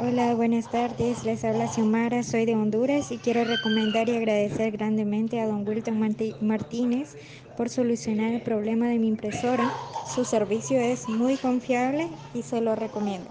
Hola, buenas tardes. Les habla Xiomara, soy de Honduras y quiero recomendar y agradecer grandemente a don Wilton Martínez por solucionar el problema de mi impresora. Su servicio es muy confiable y se lo recomiendo.